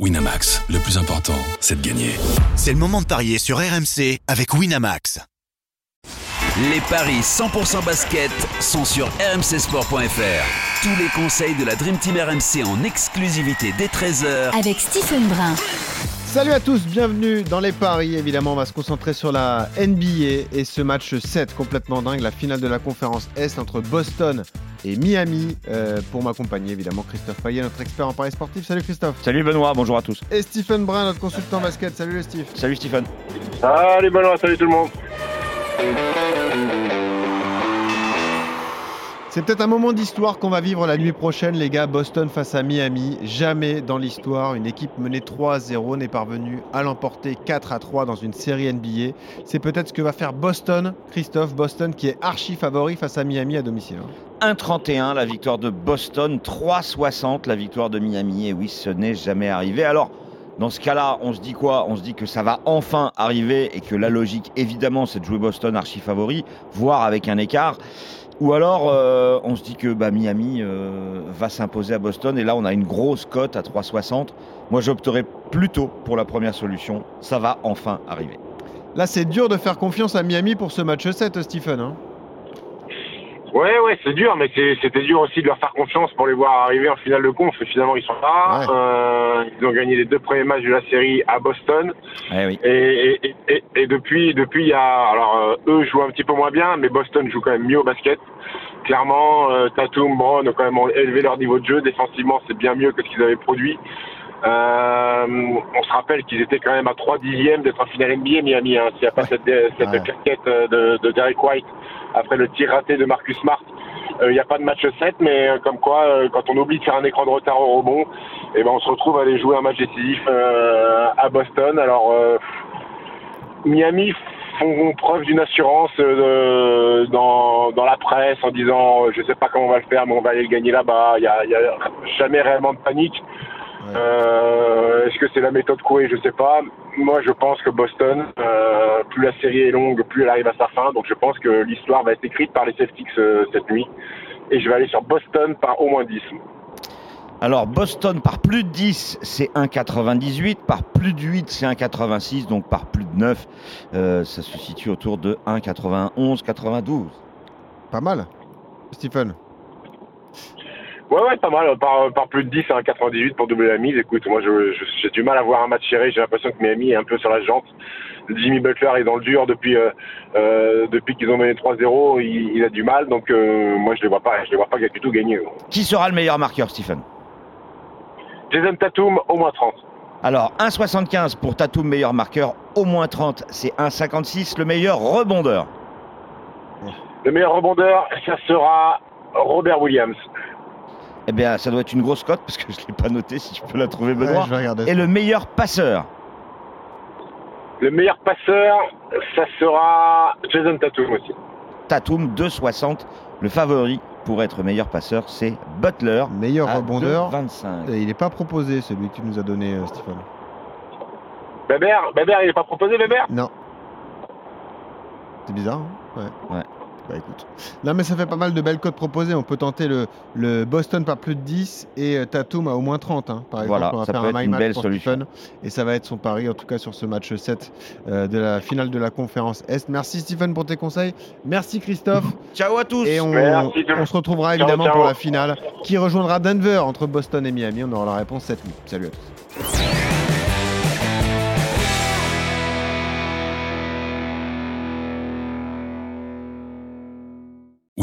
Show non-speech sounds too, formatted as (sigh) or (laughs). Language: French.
Winamax, le plus important, c'est de gagner. C'est le moment de parier sur RMC avec Winamax. Les paris 100% basket sont sur rmcsport.fr. Tous les conseils de la Dream Team RMC en exclusivité dès 13h avec Stephen Brun. Salut à tous, bienvenue dans les paris. Évidemment, on va se concentrer sur la NBA et ce match 7 complètement dingue, la finale de la conférence Est entre Boston et Miami. Euh, pour m'accompagner, évidemment, Christophe Payet, notre expert en paris sportif. Salut Christophe. Salut Benoît, bonjour à tous. Et Stephen Brun, notre consultant basket. Salut le Steve. Salut Stephen. Salut Benoît, salut tout le monde. C'est peut-être un moment d'histoire qu'on va vivre la nuit prochaine, les gars. Boston face à Miami. Jamais dans l'histoire, une équipe menée 3 0 n'est parvenue à l'emporter 4 à 3 dans une série NBA. C'est peut-être ce que va faire Boston, Christophe. Boston qui est archi favori face à Miami à domicile. 1-31 la victoire de Boston, 3-60 la victoire de Miami. Et oui, ce n'est jamais arrivé. Alors, dans ce cas-là, on se dit quoi? On se dit que ça va enfin arriver et que la logique, évidemment, c'est de jouer Boston archi favori, voire avec un écart. Ou alors, euh, on se dit que bah, Miami euh, va s'imposer à Boston. Et là, on a une grosse cote à 3,60. Moi, j'opterais plutôt pour la première solution. Ça va enfin arriver. Là, c'est dur de faire confiance à Miami pour ce match 7, Stephen. Hein ouais, ouais, c'est dur, mais c'était dur aussi de leur faire confiance pour les voir arriver en finale de conf. Et finalement, ils sont là. Ouais. Euh, ils ont gagné les deux premiers matchs de la série à Boston. Eh oui. Et, et, et, et depuis, depuis, il y a, alors euh, eux jouent un petit peu moins bien, mais Boston joue quand même mieux au basket. Clairement, euh, Tatum, Brown ont quand même élevé leur niveau de jeu. Défensivement, c'est bien mieux que ce qu'ils avaient produit. Euh, on se rappelle qu'ils étaient quand même à 3 dixièmes d'être en finale NBA Miami. Hein, S'il n'y a pas Ouais. cette, cette Ouais. euh, de, de Derek White après le tir raté de Marcus Smart, euh, il n'y a pas de match 7, mais euh, comme quoi, euh, quand on oublie de faire un écran de retard au rebond, eh ben, on se retrouve à aller jouer un match décisif euh, à Boston. Alors, euh, Miami font preuve d'une assurance euh, dans, dans la presse en disant euh, je sais pas comment on va le faire, mais on va aller le gagner là-bas. Il n'y a, il y a jamais réellement de panique. Euh, Est-ce que c'est la méthode Coué? Je sais pas. Moi, je pense que Boston, euh, plus la série est longue, plus elle arrive à sa fin. Donc, je pense que l'histoire va être écrite par les Celtics euh, cette nuit. Et je vais aller sur Boston par au moins 10. Alors, Boston par plus de 10, c'est 1,98. Par plus de 8, c'est 1,86. Donc, par plus de 9, euh, ça se situe autour de 1,91, 92. Pas mal. Stephen. Ouais, ouais, pas mal. Par, par plus de 10 à 1,98 pour doubler la mise. Écoute, moi, j'ai du mal à voir un match serré. J'ai l'impression que Miami est un peu sur la jante. Jimmy Butler est dans le dur depuis euh, euh, depuis qu'ils ont mené 3-0. Il, il a du mal, donc euh, moi, je les vois pas. Je les vois pas du tout gagner. Qui sera le meilleur marqueur, Stephen? Jason Tatum, au moins 30. Alors, 1,75 pour Tatum, meilleur marqueur. Au moins 30, c'est 1,56. Le meilleur rebondeur. Le meilleur rebondeur, ça sera Robert Williams. Eh bien, ça doit être une grosse cote parce que je ne l'ai pas noté si je peux la trouver, Ouais, Benoît. je vais regarder. Et le meilleur passeur. Le meilleur passeur, ça sera Jason Tatum aussi. Tatum, 2,60. Le favori pour être meilleur passeur, c'est Butler. Meilleur à rebondeur. 2,25. Et il n'est pas proposé, celui que tu nous as donné, euh, Stephen. Bébert, Bébert, il n'est pas proposé, Bébert? Non. C'est bizarre, hein Ouais. Ouais. Bah écoute. Non, mais ça fait pas mal de belles cotes proposées. On peut tenter le, le Boston par plus de 10 et euh, Tatum à au moins 30. hein. Par exemple, Voilà, on va ça faire peut un être une belle solution. Stephen. Et ça va être son pari, en tout cas, sur ce match 7 euh, de la finale de la conférence Est. Merci Stephen pour tes conseils. Merci Christophe. (laughs) Ciao à tous Et on, se retrouvera Ciao, évidemment ciao. pour la finale qui rejoindra Denver entre Boston et Miami. On aura la réponse cette nuit. Salut à tous.